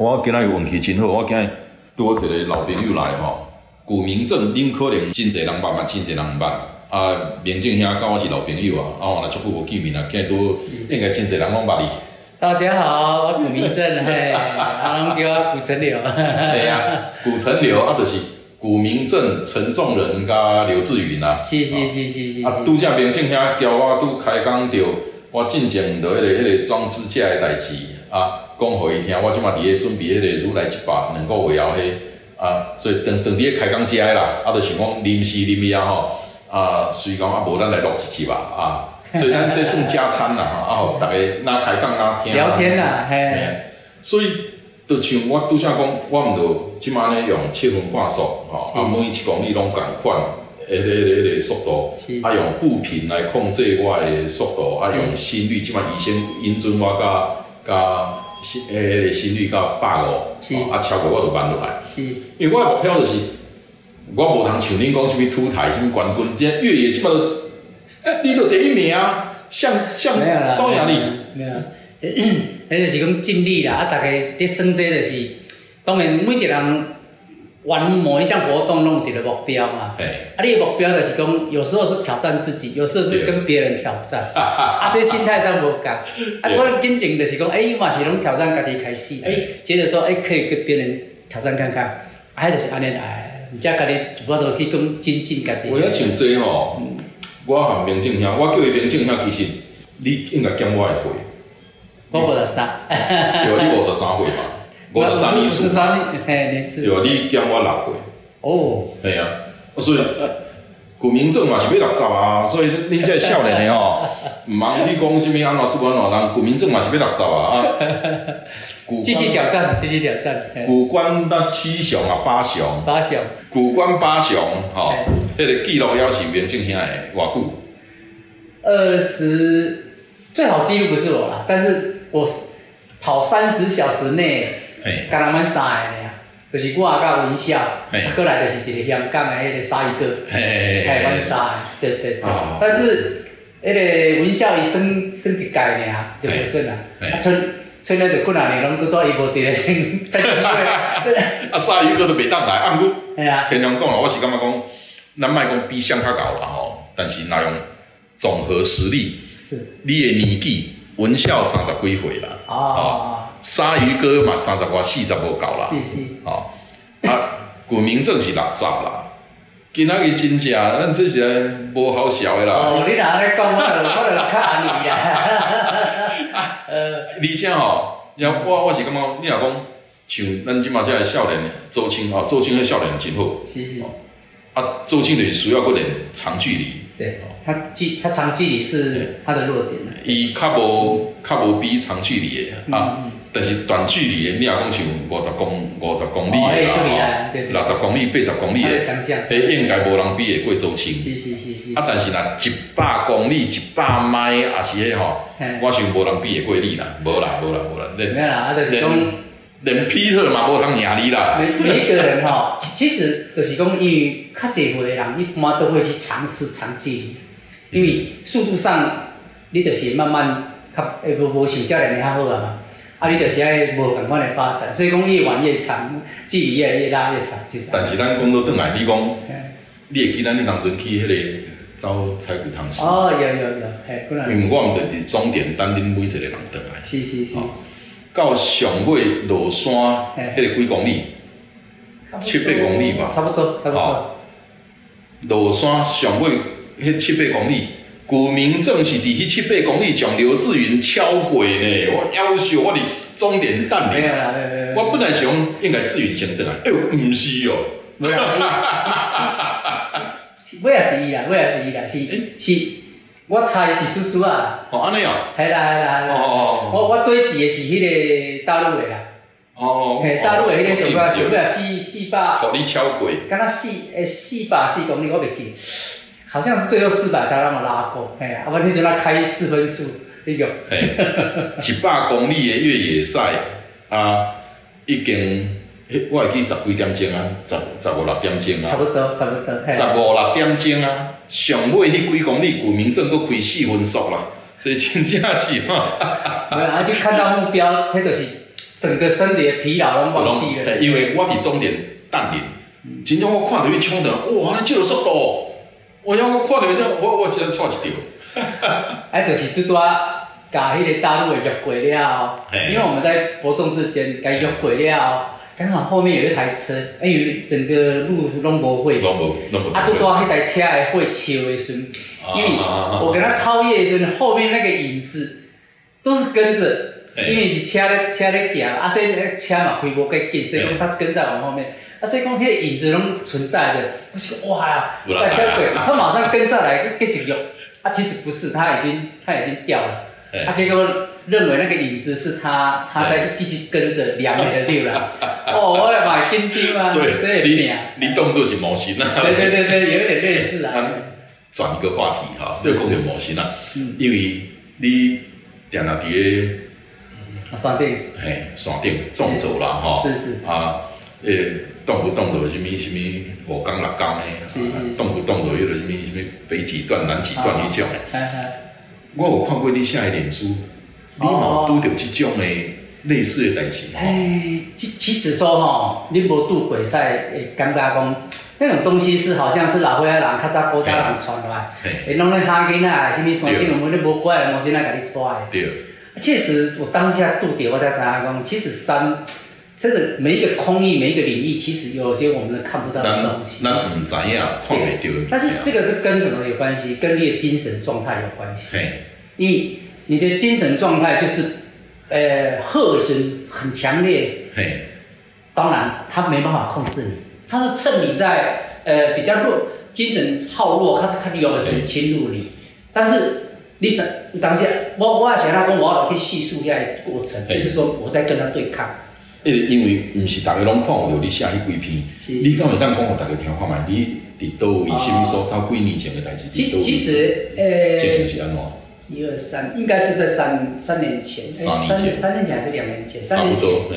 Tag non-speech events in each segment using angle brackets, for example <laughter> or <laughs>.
我今仔运气真好，我今日拄我一个老朋友来吼。古明正，恁可能真侪人捌嘛，真侪人捌。啊，明正兄甲我是老朋友啊，啊，我来足久无见面啊，今日都应该真侪人拢捌你。大家好，我古明正，嘿，啊，拢叫我古城流。<laughs> 对啊，古城流啊，就是古明正、陈仲仁甲刘志云啊。是是是是是。啊，拄则明正兄交我拄开讲着，我进前着迄个迄个装支架的代志啊，讲互伊听，我即马伫咧准备迄个如来一百两个月后迄。啊，所以等等伫咧开讲食啦，啊，就想讲临时临时啊吼，啊，所以讲啊，无咱来录一期吧，啊，所以咱这算加餐啦，啊，吼，大家哪开讲哪听聊天啦，嘿，所以就像我拄则讲，我毋着即马咧用七分半速，吼，啊，每一公里拢共款，迄个迄个迄个速度，啊，用步频来控制我的速度，啊，用心率，即马医生引准我甲甲。心诶，心率到百五，啊，超过我就办落来。是，因为我目标就是，我无通像恁讲啥物土台、啥物冠军，即越野起码都，你都第一名啊，像像周亚丽。没有，迄 <coughs> 就是讲尽力啦，啊，大家伫算这就是，当然每一个人。玩某一项活动，弄一个目标嘛。啊，你的目标就是讲，有时候是挑战自己，有时候是跟别人挑战。啊，所以心态上无共。啊，我紧前就是讲，哎，嘛是拢挑战家己开始，哎，接着说，哎，可以跟别人挑战看看。啊，就是安尼来，唔家家己主要都去讲精进家己。我要像这吼，我含明正兄，我叫伊明正兄，其实你应该减我一岁。我五十三。对，你五十三岁嘛。五十三年次，对啊，你减我六岁。哦，系啊，所以古明正嘛是要六十啊，所以恁这少年的吼，<laughs> 唔忙去讲什么安怎拄安怎，人古明正嘛是要六十啊啊。<laughs> 继续挑战，继续挑战。古关那七雄啊，八雄。八雄。古关八雄，吼，迄个记录要是明正兄的偌久？二十，最好记录不是我啦，但是我跑三十小时内。干人阮三个尔，就是我甲文孝，过来就是一个香港的迄个鲨鱼哥，嘿，阮三个，对对对。但是迄个文孝伊算算一届尔，就无算啦。啊，剩剩咧就几若年拢拄多伊无伫咧先。<laughs> 啊，鲨鱼哥都袂当来，啊，毋过，天龙讲啦，我是感觉讲，咱卖讲比相较高啦吼，但是若用综合实力，是，你的年纪，文孝三十几岁啦，哦。鲨鱼哥嘛，三十外四十无够啦。是是。哦，啊，古明正是六十啦。今仔日真正，咱这些无好笑的啦。哦，你若安尼讲，我就 <laughs> 我就较安尼啦。呃，<laughs> 而且吼，我我是感觉，你若讲像咱即马这个少年周青哦，周青迄少年真好。是是。啊，周青就是需要个点长距离。对。他距他长距离是他的弱点。伊较无较无比长距离的啊。但是短距离的，你若讲像五十公五十公里的啦，六十公里、八十公里的，迄应该无人比得过周青。是是是是。啊，但是若一百公里、一百迈，也是迄吼，我想无人比得过你啦，无啦无啦无啦。没有啦，啊，就是讲连皮特嘛无通赢你啦。每每一个人吼，其实就是讲，因为较侪岁的人，一般都会去尝试长距离，因为速度上，你就是慢慢较诶无无像少年的较好啊嘛。啊，你就是爱无共款的发展，所以讲越玩越长，距离越来越拉越长，就是。但是咱讲到转来，你讲，你会记咱你当阵去迄个走采骨汤时？哦，有有有，嘿，可能。因为我们伫终点等恁每一个人转来。是是是。到上尾落山，迄个几公里？七八公里吧。差不多，差不多。落山上尾迄七八公里。古明正是伫迄七八公里将刘志云超过呢，我要求我伫终点等你。我本来想应该志云先等啊，哎呦，毋是哦。尾也是伊啦，尾也是伊啦，是是，我猜一丝丝啊。哦，安尼哦。系啦系啦系啦。哦哦我我最记的是迄个大陆的啦。哦。嘿，大陆的迄个上高上高四四百。互你超过。敢若四诶四百四公里，我袂记。好像是最后四百才那么拉过，嘿，啊，我迄阵啊开四分速，你讲。嘿，一百公里的越野赛啊，已经。诶，我会记十几点钟啊，十十五六点钟啊，差不多，差不多。十五六点钟啊，上尾迄几公里，古民镇佫开四分速啦，这真正是哈。对啊，就看到目标，迄就是整个身体的疲劳拢忘记了。因为我伫终点等你，真正我看到你冲的，哇，这个速度，我要我看到这，我我真错一条。<laughs> 哎，就是拄拄啊，甲迄个大陆的越过了，因为我们在伯仲之间，甲越过了。刚好后面有一台车，哎，有整个路拢无会，拢无，拢无。啊，拄拄迄台车会会超的时阵，因为我跟他超越的时阵，后面那个影子都是跟着，因为是车咧车咧行，啊，所以那个车嘛开无介紧，所以讲他跟在我后面，啊，所以讲迄个影子拢存在的。我是哇呀，大车鬼，他马上跟上来继续用，啊，其实不是，他已经他已经掉了，啊，结果。认为那个影子是他，他在继续跟着两米的六了。哦，我来买钉钉啊，所以你你动作是模型啊。对对对对，有点类似啊。转一个话题哈，这讲模型啊，因为你定那伫个山顶，嘿，山顶纵走了哈。是是。啊，诶，动不动就什么什么五钢六钢的，动不动就迄个什么什么北几段南几段那种的。我有看过你写的脸书。你冇拄到这种的类似的代志？哎，其其实说吼，你无拄过赛，会感觉讲那种东西是好像是老岁仔人较早国家人传来，会弄咧哈囡仔，什么山顶有冇咧无怪的，无先来甲你拖的。对。确实，我当下拄着，我才知影讲，其实山，真的每一个空域，每一个领域，其实有些我们看不到的东西。那唔知影，看袂到。但是这个是跟什么有关系？跟你的精神状态有关系。因为。你的精神状态就是，呃，荷尔蒙很强烈。嘿，当然他没办法控制你，他是趁你在呃比较弱、精神耗弱，他他有时侵入你。但是你怎当下，我我也想他跟我去叙述一下过程，就是说我在跟他对抗。因为因为不是大家拢看到你写迄几篇，你敢会当讲给大家听看嘛？你伫倒位什么所到几年前的代志？其实其实呃，这个是安怎？一二三，应该是在三三年前，三年前，三年前还是两年前？差不多。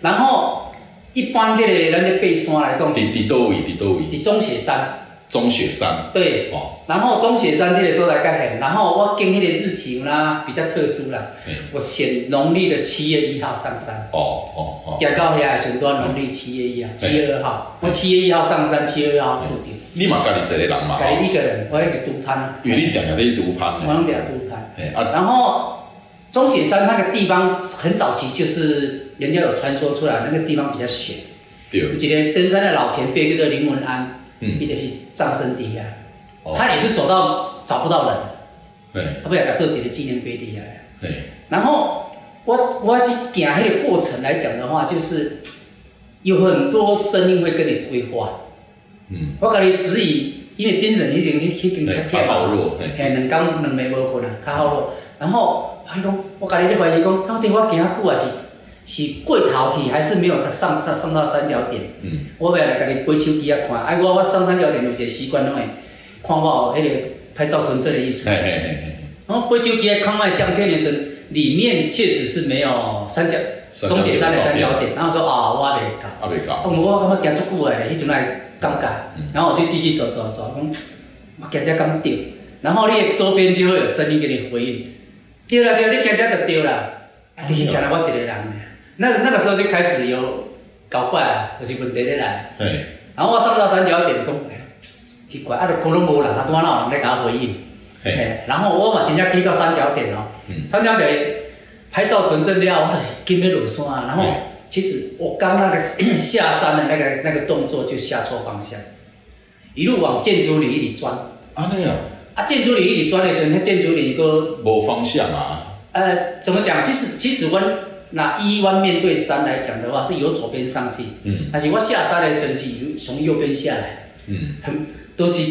然后一般这个咱的爬山来讲，伫伫倒位？伫倒位？伫中雪山。中雪山。对。哦。然后中雪山这个所在较远，然后我跟迄个日期啦比较特殊啦，我选农历的七月一号上山。哦哦哦。行到遐时段农历七月一号，七月二号，我七月一号上山，七月二号固定。你嘛家己一个人嘛？家己一个人，我一直独攀。因为你定定在独攀。我两独攀。然后中雪山那个地方很早期就是人家有传说出来，那个地方比较险。对。今天登山的老前辈叫做林文安，嗯，伊就是葬身底下，他也是走到找不到人，对，他不晓得做几个纪念碑底下。对。然后我我是行那个过程来讲的话，就是有很多声音会跟你对话，嗯，我感觉只以。因为精神已经去去跟较好弱，嘿，两工两暝无困啊，较好弱。然后我讲，我家己咧怀疑讲，到底我行啊久啊是是过头去，还是没有上上到三角点？嗯，我要来家己背手机啊看，哎，我我上三角点有一个习惯，拢会看我迄个拍照存证的意思。嘿嘿嘿嘿。然后背手机看我相片的时候，里面确实是没有三角终结山的三角点。然后说啊，我未搞，啊未搞。我感觉行足久诶，迄阵来。尴尬，然后我就继续走走走，讲我感觉刚对，然后你周边就会有声音给你回应，对啦对啦，你感觉就丢啦，你是看到我一个人，那那个时候就开始有搞怪啊，就是问题咧来，然后我上到三角点，讲奇怪，啊，就可能无人，他拄仔哪有人在给他回应，然后我嘛真正去到三角点哦，三角点拍照存证了，我就是紧要落山，然后。其实我刚那个下山的那个那个动作就下错方向，一路往建筑里一里钻。啊那样。啊建筑里一里钻的时候，那建筑里个。无方向啊。呃，怎么讲？其实其实弯那一弯面对山来讲的话，是由左边上去。嗯。但是我下山的时候是从右边下来。嗯。很都是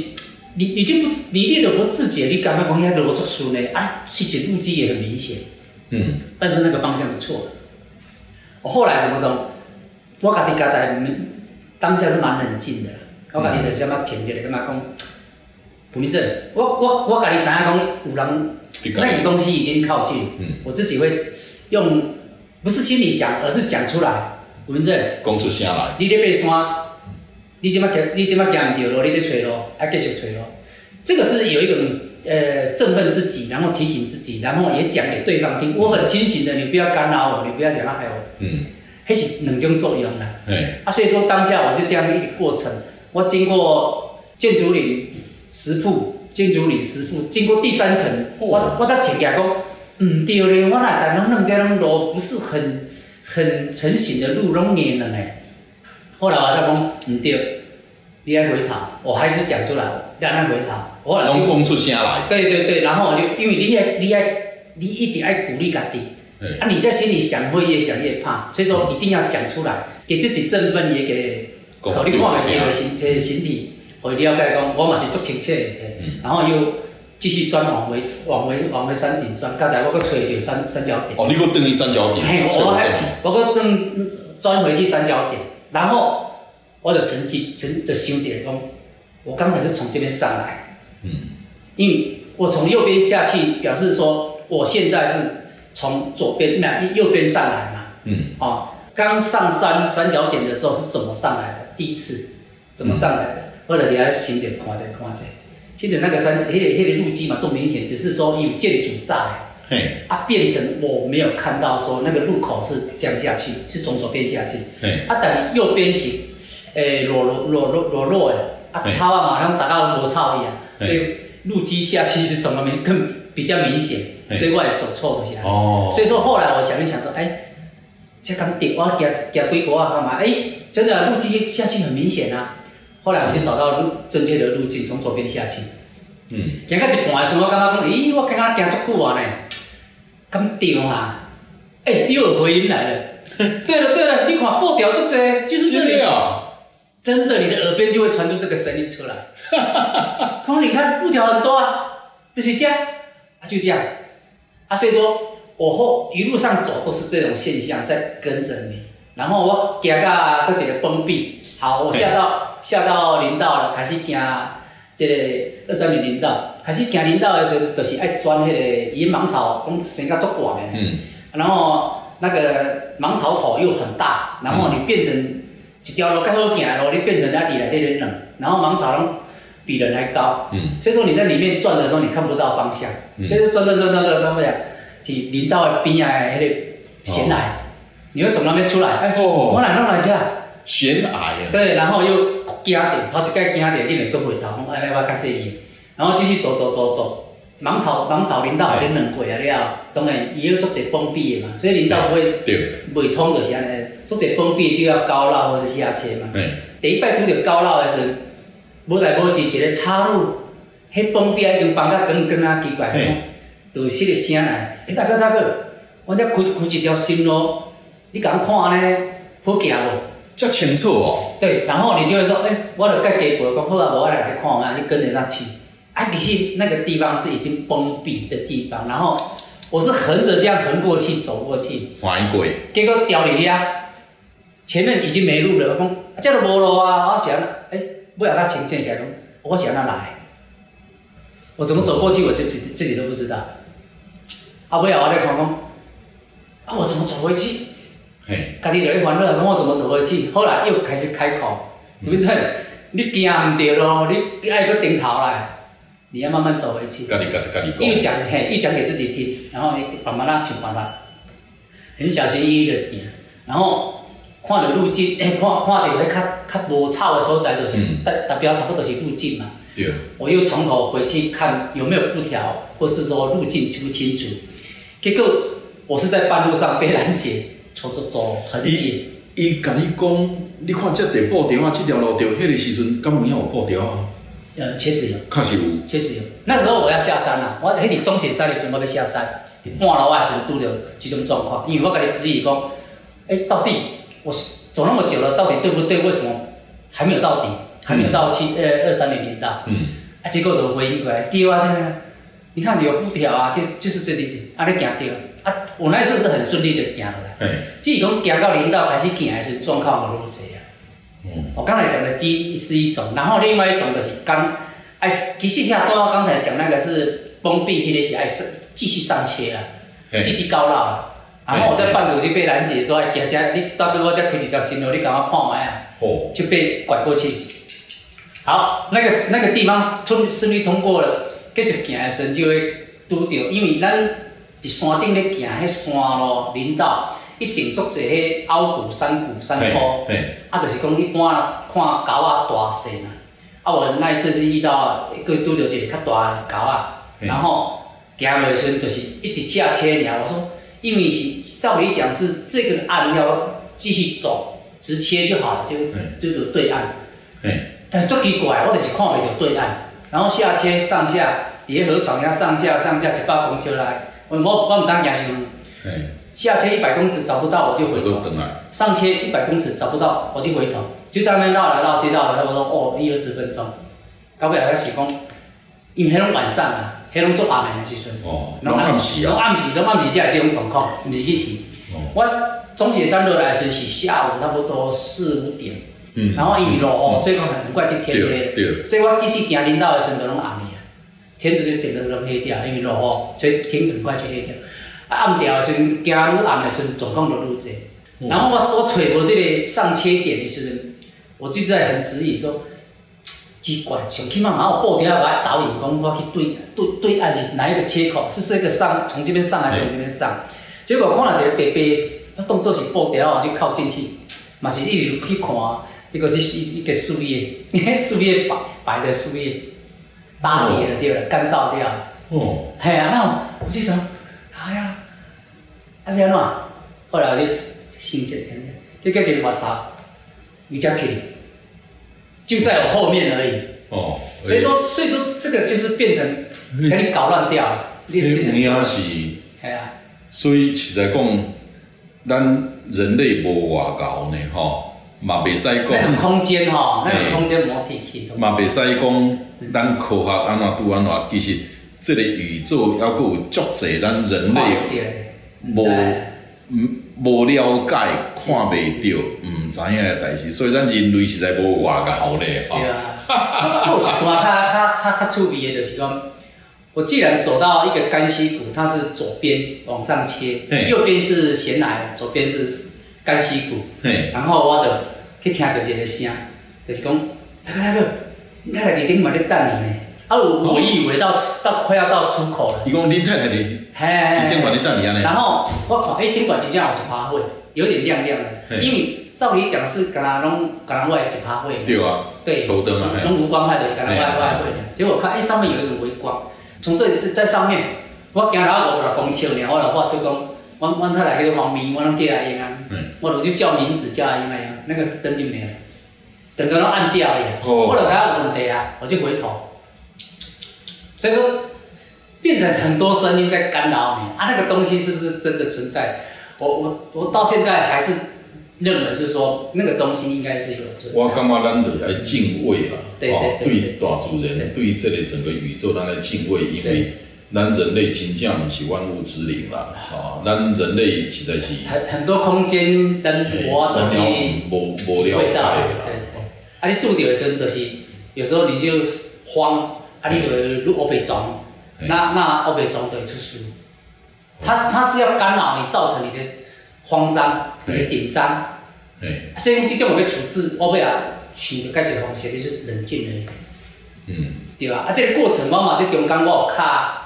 你你就不你练的不自觉，你感觉讲遐路做顺呢？啊，事情路基也很明显。嗯。但是那个方向是错的。我后来怎么懂？我家己家在当下是蛮冷静的。我家己就是感觉停一下，感觉讲，不明正。我我我家己知影讲有人那有东西已经靠近，我自己会用，不是心里想，而是讲出来。文正。讲出声来。你咧爬山，你即摆行，你即摆行唔对路，你咧找路，还继续找路。这个是有一种呃振奋自己，然后提醒自己，然后也讲给对方听。我很清醒的，你不要干扰我，你不要想到还有，嗯，还是两种作用啦。对。啊，所以说当下我就这样一个过程，我经过建筑岭石铺，建筑岭石铺，经过第三层，我我才停下讲，嗯，对咧，我那但拢这种路不是很很成型的路，拢硬了呢。后来我才讲，唔对。你爱回头，我还是讲出来，让他回头。我来拢讲出声来。对对对，然后我就因为你爱你爱你一定爱鼓励家己，啊你在心里想会越想越怕，所以说一定要讲出来，给自己振奋，也给互你看的这个形这个形体，我了解讲我嘛是足亲切的，然后又继续钻往回往回往回山顶钻，刚才我搁找到三三角点。哦，你搁等于三角点。嘿，我还我搁正钻回去三角点，然后。我的成绩，成的修剪中，我刚才是从这边上来，嗯，因为我从右边下去，表示说我现在是从左边那右边上来嘛，嗯，哦，刚上山三角点的时候是怎么上来的？第一次怎么上来的？或者你来行解看这看这，其实那个山，黑黑的路基嘛，这么明显，只是说有建筑在，嘿，啊，变成我没有看到说那个路口是这样下去，是从左边下去，嘿，啊，但是右边是。诶，裸裸裸裸裸露诶，啊草啊嘛，像大家无草一样，所以路基下去是怎么明更比较明显，所以我也走错了。些。哦，所以说后来我想一想说，哎，这刚点我行行几国啊干嘛？哎，真的路基下去很明显啊。后来我就找到路正确的路径，从左边下去。嗯，行到一半的时候，我感觉讲，咦，我刚刚行足久啊呢，咁对啊？哎，又有回音来了。<laughs> 对了对了，你看布条这这，就是这里哦。真的，你的耳边就会传出这个声音出来。他你看布条很多啊，就是这样，啊，就这样。啊，所以说我后一路上走都是这种现象在跟着你。然后我行到个一个崩壁，好，我下到下到林道了，开始行这个二三零林道，开始行林道的时候，就是爱钻迄个野芒草，讲生个足广的。嗯。然后那个芒草头又很大，然后你变成。一条路较好行的路，你变成在地内底冷，然后芒草拢比人还高，嗯，所以说你在里面转的时候，你看不到方向，所以说转转转转转看不了。去林道边啊，迄个悬崖，你要从那边出来，哎，我来弄来遮。悬崖啊。对，然后又惊点，头一盖惊点，你两个回头，哎，来我较适意，然后继续走走走走，芒草芒草林道还恁两过啊了，当然伊要做一封闭的嘛，所以林道不会未通就是安尼。做者封闭就要高绕或是下切嘛。第一摆拄着高绕的时，无来无去一个岔路，迄封闭已经放甲光光啊奇怪，就失个声来。哎，大哥大哥，我则开开一条新路，你敢看安尼好行无？遮清楚哦。对，然后你就会说，哎，我著甲家婆讲好啊，我来来看啊，你跟着他去。啊，其实那个地方是已经封闭的地方，然后我是横着这样横过去走过去，翻过，结果掉里呀。前面已经没路了，我讲这都无路啊！我想，哎，不要他停下来讲，我想他来，我怎么走过去，我自己自己都不知道。啊，不要我在看讲，啊，我怎么走回去？嘿，家己就咧烦恼，讲我怎么走回去？后来又开始开口，文正，你行唔对咯，你爱个顶头来，你要慢慢走回去。家己家己家己讲。又讲嘿，又讲给自己听，然后你慢慢啊想办法，很小心翼翼的行，然后。看着路径，诶，看看着迄较较无草的所在，就是达达标差不多是路径嘛。对。我又从头回去看有没有布条，或是说路径清不清楚。结果我是在半路上被拦截，走走走很远。伊伊甲你讲，你看遮侪布条啊，这条路条，迄个时阵敢有影有布条啊？呃，确实有。确实有。确实有。那时候我要下山啦，我迄日中雪山的时候我要下山，半路啊时拄着这种状况，因为我甲你质疑讲，诶，到底。我走那么久了，到底对不对？为什么还没有到底？还没有到七呃二三零零道？嗯，啊，结果就回应过来，对啊，对啊，你看有布条啊，就就是这里，啊，你行对啊，我那次是很顺利的行落来。只是讲行到领导开始行的时状况无那么济啊。嗯。我刚才讲的第一是一种，然后另外一种就是刚，哎，其实像刚刚刚才讲那个是封闭，迄个是爱上继续上切啊，继续高绕。然后我在半路就被拦截说，哎，行家，你到底我再开一条新路，你赶快看卖啊。哦。就被拐过去。好，那个那个地方通顺利通过了，继续行的时候就会拄到，因为咱。伫山顶咧行，迄山路林道一定足侪迄凹谷、山谷、山坡，啊，就是讲一般看狗仔大细嘛。啊，我那一次是遇到一个拄着一个较大的狗仔，然后行落时就是一直下车尔。我说，因为是照理讲是这个岸要继续走，直切就好了，就就有对岸。但是足奇怪，我就是看袂到对岸，然后下车上下，沿河床要上下上下一百公尺来。我我我唔当行想，下车一百公尺找不到我就回头，上车一百公尺找不到我就回头，就在那边绕来绕去绕来，我说哦一二十分钟，到尾还是讲，因为迄种晚上啊，迄种做暗暝的时阵，拢暗时啊，拢暗时拢暗时才会这种状况，唔是去时，我中雪山落来时是下午差不多四五点，然后因为落雨，所以讲很快就天黑，所以我继续行领导的时阵拢暗暝。天就就变得拢黑掉，因为落雨，所以天很快就黑掉。啊，暗掉时，行愈暗的时阵，状况就愈济。然后我我找无这个上切点的时候，我就在很质疑说，奇怪，上起码还有布条来导引，讲我去对对对岸是哪一个切口？是这个上从这边上还是从这边上？结果看了一个白白，动作是布条就靠进去，嘛是一直去看，一个是一个树叶，<laughs> 树叶摆摆的树叶。打铁了，对了，干燥掉。哦。嘿啊，那我就想，哎呀，安怎啊？后来我就心情听听，这个就发达，瑜伽可以，就在我后面而已。哦。所以说，所以说这个就是变成给你搞乱掉了。你你也是。系啊。所以实在讲，咱人类无外高呢，吼。嘛袂使讲，那个空间吼，那个空间无体系。嘛袂使讲，咱科学安怎拄安怎，其实这个宇宙还佫有足侪咱人类无无了解、看袂到、毋知影诶代志，所以咱人类实在无外高咧。对啊，有一段较较较较趣味的，就是讲，我既然走到一个干溪谷，它是左边往上切，右边是悬崖，左边是。干溪谷，然后我就去听到一个声，就是讲，大哥大哥，你太太伫顶嘛咧等你呢。啊，我我以为到到快要到出口了。伊讲恁太太伫伫顶管咧等你安尼。然后我看，哎，顶管真正有一花卉，有点亮亮的。因为照理讲是敢若拢敢若外一花卉。对啊。对。头灯嘛。拢无光害的，敢若外外卉。结果看，哎，上面有一个微光，从这里在上面，我行到五六公尺呢，我就发出讲。我我太太叫黄明，我拢叫阿英啊，我就去叫名字叫阿英阿英，那个灯就没了，整个都暗掉了，我就知有问题啊，我就回头，所以说变成很多声音在干扰你啊，那个东西是不是真的存在？我我我到现在还是认为是说那个东西应该是有存在。我感觉咱得来敬畏啦，对对对大自然，对这里整个宇宙咱来敬畏，因为。咱人类真正是万物之灵啦，啊，咱人类实在是很很多空间灯火都你无无了解啦。啊，你拄着的时候，就是有时候你就慌，啊，你就会乌白撞，那那乌白撞就会出事。它它是要干扰你，造成你的慌张、你的紧张。所以这种要处置，我不要想着解决方式，就是冷静的。嗯，对吧？啊，这个过程我嘛，这中间我有卡。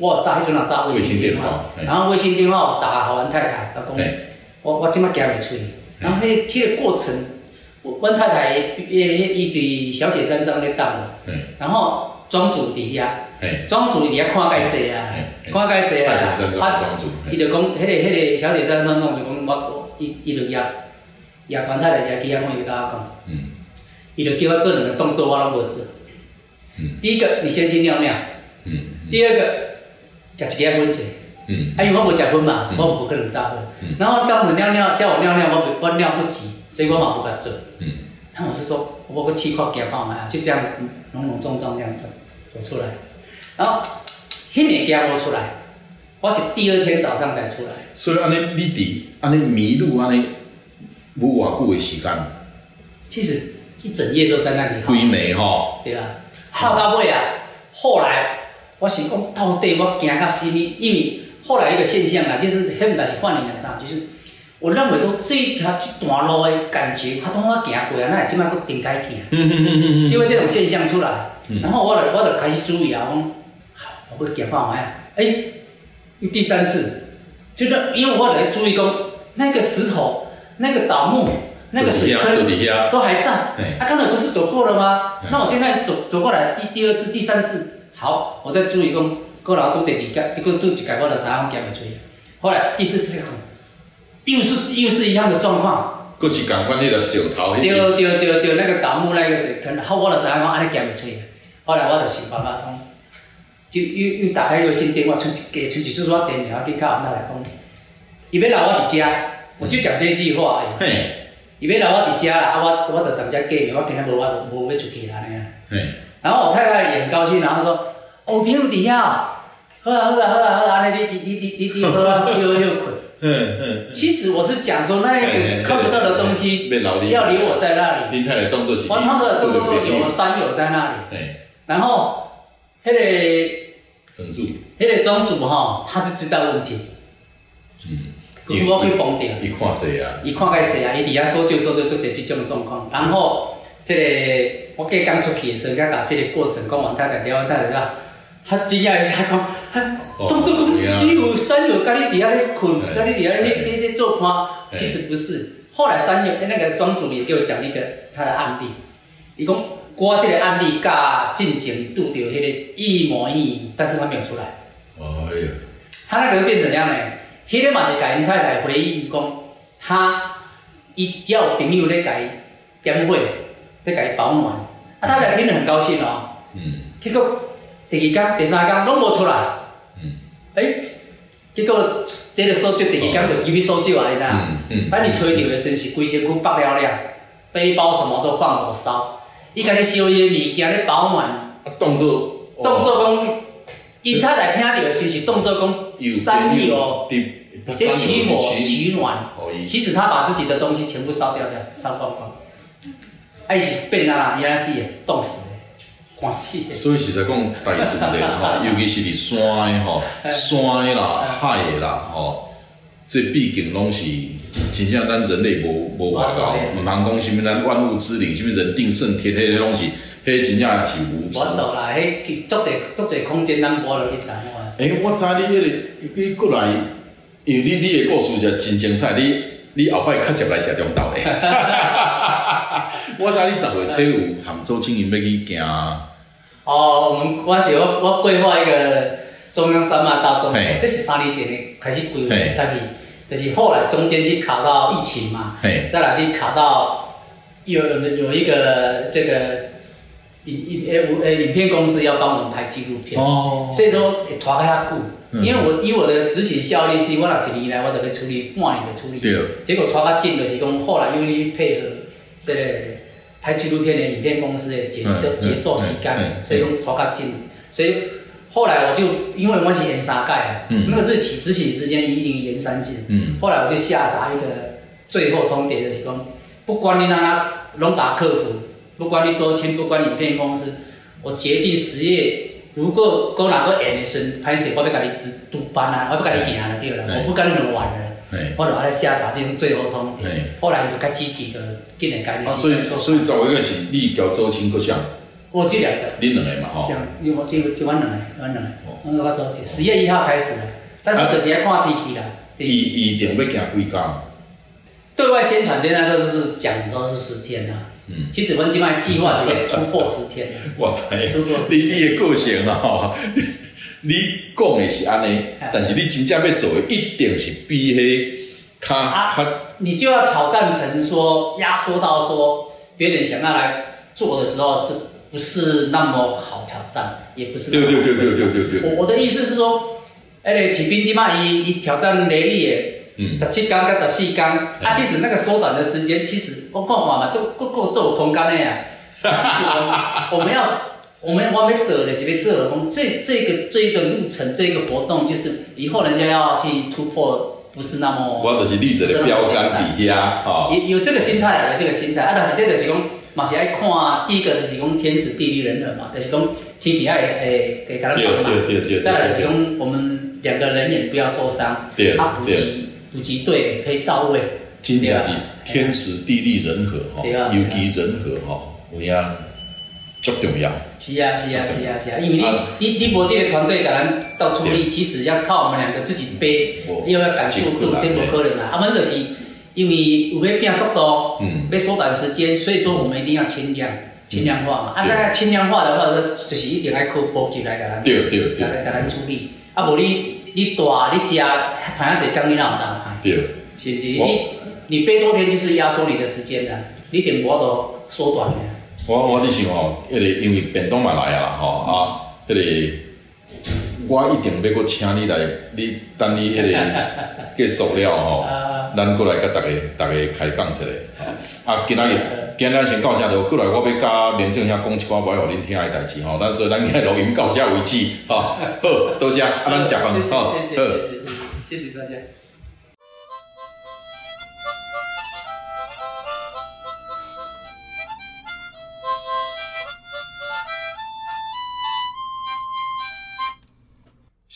我有早迄阵也早微信电话，然后微信电话有打互阮太太，甲讲，我我即摆行袂出去。然后迄迄个过程，阮太太伊伊伫小雪山庄咧等我，然后庄主伫遐，庄主伫遐看介济啊，看介济啊，他伊就讲，迄个迄个小雪山庄庄主讲，我伊伊就约约阮太太约去遐讲，伊甲我讲，伊就叫我做两个动作，我拢无做。第一个，你先去尿尿。第二个。食一个粉者，嗯，啊，因为我无食粉嘛，我无可能早粉。然后当时尿尿叫我尿尿，我我尿不急，所以我嘛不敢做。嗯，那我是说，我个气泡给放嘛，就这样隆隆重重这样走。走出来，然后迄物件无出来，我是第二天早上才出来。所以安尼，你伫安尼迷路安尼，无偌久的时间。其实一整夜都在那里。规暝吼。对啊，耗到尾啊，后来我想讲到底我行到什么，因为后来一个现象啊，就是迄毋但是换你了啥，就是我认为说这一条这段路的感觉，他当我行过啊，那即摆佫顶该行，就会这种现象出来。然后我就我就开始注意啊，讲好，我佫行看卖，哎，第三次，就是因为我来注意讲那个石头、那个倒木、那个水坑都还在。啊，刚才不是走过了吗？那我现在走走过来第第二次、第三次，好，我再注意讲，过来拄第二届，结果拄一届我就知影行袂出去。后来第四次又是又是一样的状况，佫是共款迄个石头，对对对对，那个倒木那个水坑，好，我就知影讲安尼行袂出去。后来我就想办法讲，就又又打开个新电话，出给出去说说电话，去靠那来讲，伊要留我伫家，我就讲这句话。嘿，伊要留我伫家啦，啊我我就等遮过暝，我今日无我就无要出去安尼啊。嘿，然后我太太也很高兴，然后说，哦，朋友伫遐，好啊好啊好啊好啊，安尼你你你你你好啊，休休困。嗯嗯。其实我是讲说那个看不到的东西，要留我在那里。林太太动作是。我他的动作有三友在那里。对。然后，迄个庄主，迄个庄主哈，他就知道问题。嗯，我去帮掉。伊看济啊，伊看介济啊，伊底下说就说就做者即种状况。然后，这个我隔刚出去的时候，甲甲即个过程讲完，太太了，太太啦，他惊讶一下讲，动作讲，你有三友甲你伫遐咧困，甲你伫遐咧咧咧做看，其实不是。后来三友那个双主也给我讲一个他的案例，伊讲。我这个案例甲进前拄到迄个一模一样，但是他没有出来。哎呀，他那个变怎样呢？迄个嘛是甲因太太回忆讲，他伊只要朋友咧甲伊点火，咧甲伊保暖，啊，他俩听得很高兴哦。嗯。结果第二天、第三天拢无出来。嗯。哎，结果这个搜救第二天就继续搜救啊，你知影？嗯嗯。把你吹到的身是规身躯白了了，背包什么都放火烧。伊家己烧伊的物件咧保暖，动作动作讲，因太太听到的信是动作讲，山里哦，先取火取暖，其实他把自己的东西全部烧掉掉，烧光光，啊伊是变啊，原来是冻死的，寒死。所以实在讲，大自然吼，<laughs> 尤其是伫山的吼，山的啦，海的啦，吼，这毕竟拢是。真正咱人类无无外高，毋通讲什物咱万物之灵，什物人定胜天，迄个拢是，迄真正是无知。我懂啦，迄足侪足侪空间咱无落去知影。诶，我知你迄个，你过来，因为你你的故事是真精彩，你你后摆较接来食中道咧。<laughs> 我知你十月初有杭州青云要去行。哦，我们我是我我规划一个中央山脉大中走，这是三年前的开始规划，但是。但是后来中间去卡到疫情嘛，再来去卡到有有一个这个影影呃影片公司要帮我们拍纪录片，哦。所以说拖开下久，因为我以我的执行效率是，我那一年以来我都要处理半年的处理，结果拖较紧就是讲后来因为配合这个拍纪录片的影片公司的节奏节奏时间，所以用拖较紧，所以。后来我就因为我是延三届啊，那个日期执行时间已经延三次。后来我就下达一个最后通牒，就是讲，不管你哪龙达客服，不管你做签，不管影片公司，我决定十月如果讲哪个演的时，拍摄我要甲你值督班啊，我不甲你行了对啦，我不跟你们玩了。我就来下达这种最后通牒。后来就较积极的，今年改的。所以所以找一个是你交周青各项。我这两个，恁两个嘛吼，两，我就就阮两个，阮两个，我我做十月一号开始的，但是就是要看天气啦。一一定要行几工？对外宣传现在都是讲都是十天啦。嗯，其实我们今麦计划是要突破十天。我知，你你的个性啦吼，你讲的是安尼，但是你真正要做的一定是比迄他他，你就要挑战成说压缩到说别人想要来做的时候是。不是那么好挑战，也不是。对对对对对对对。我我的意思是说，哎，骑兵即嘛，伊伊挑战雷力的，嗯，十七天跟十四天，啊，其实那个缩短的时间，其实我看法嘛，就够够做空间的呀。<laughs> 其实我们我们要我们我们走的是被做了，这这个这一个路程这个活动，就是以后人家要去突破，不是那么。我就是立着的标杆底下，哈。有有这个心态，有这个心态，啊，但是这个是讲，嘛是爱看，第一个就是讲天时地利人和嘛，就是讲天体爱诶给他们帮嘛。再来是讲我们两个人也不要受伤，啊，补给补给队可以到位。真正是天时地利人和哈，尤其人和哈，有影足重要。是啊是啊是啊是啊，因为你你你无这个团队甲咱到处理，其实要靠我们两个自己背，又要赶速度，这不可能啊。阿们就是因为有要变速度，嗯，要缩短时间，所以说我们一定要轻量，轻量化嘛。啊，那轻量化的话，说就是一定要靠补给来甲咱，对对对，来甲咱处理。啊，无你你大你食排啊一工你哪有状态？对，是不是？你你背多天就是压缩你的时间的，你点无都缩短的。我我伫想吼，迄个因为便当嘛来啊啦吼啊，迄个我一定要搁请你来，你等你迄个 <laughs> 结束了吼，咱过来甲逐个逐个开讲一下。啊，今仔日今仔日先到这度，过来我要甲明正遐讲一寡要互恁听诶代志吼。咱所以咱今日录音到这为止，吼，好，多谢，啊，咱食饭，好，好，谢谢大家。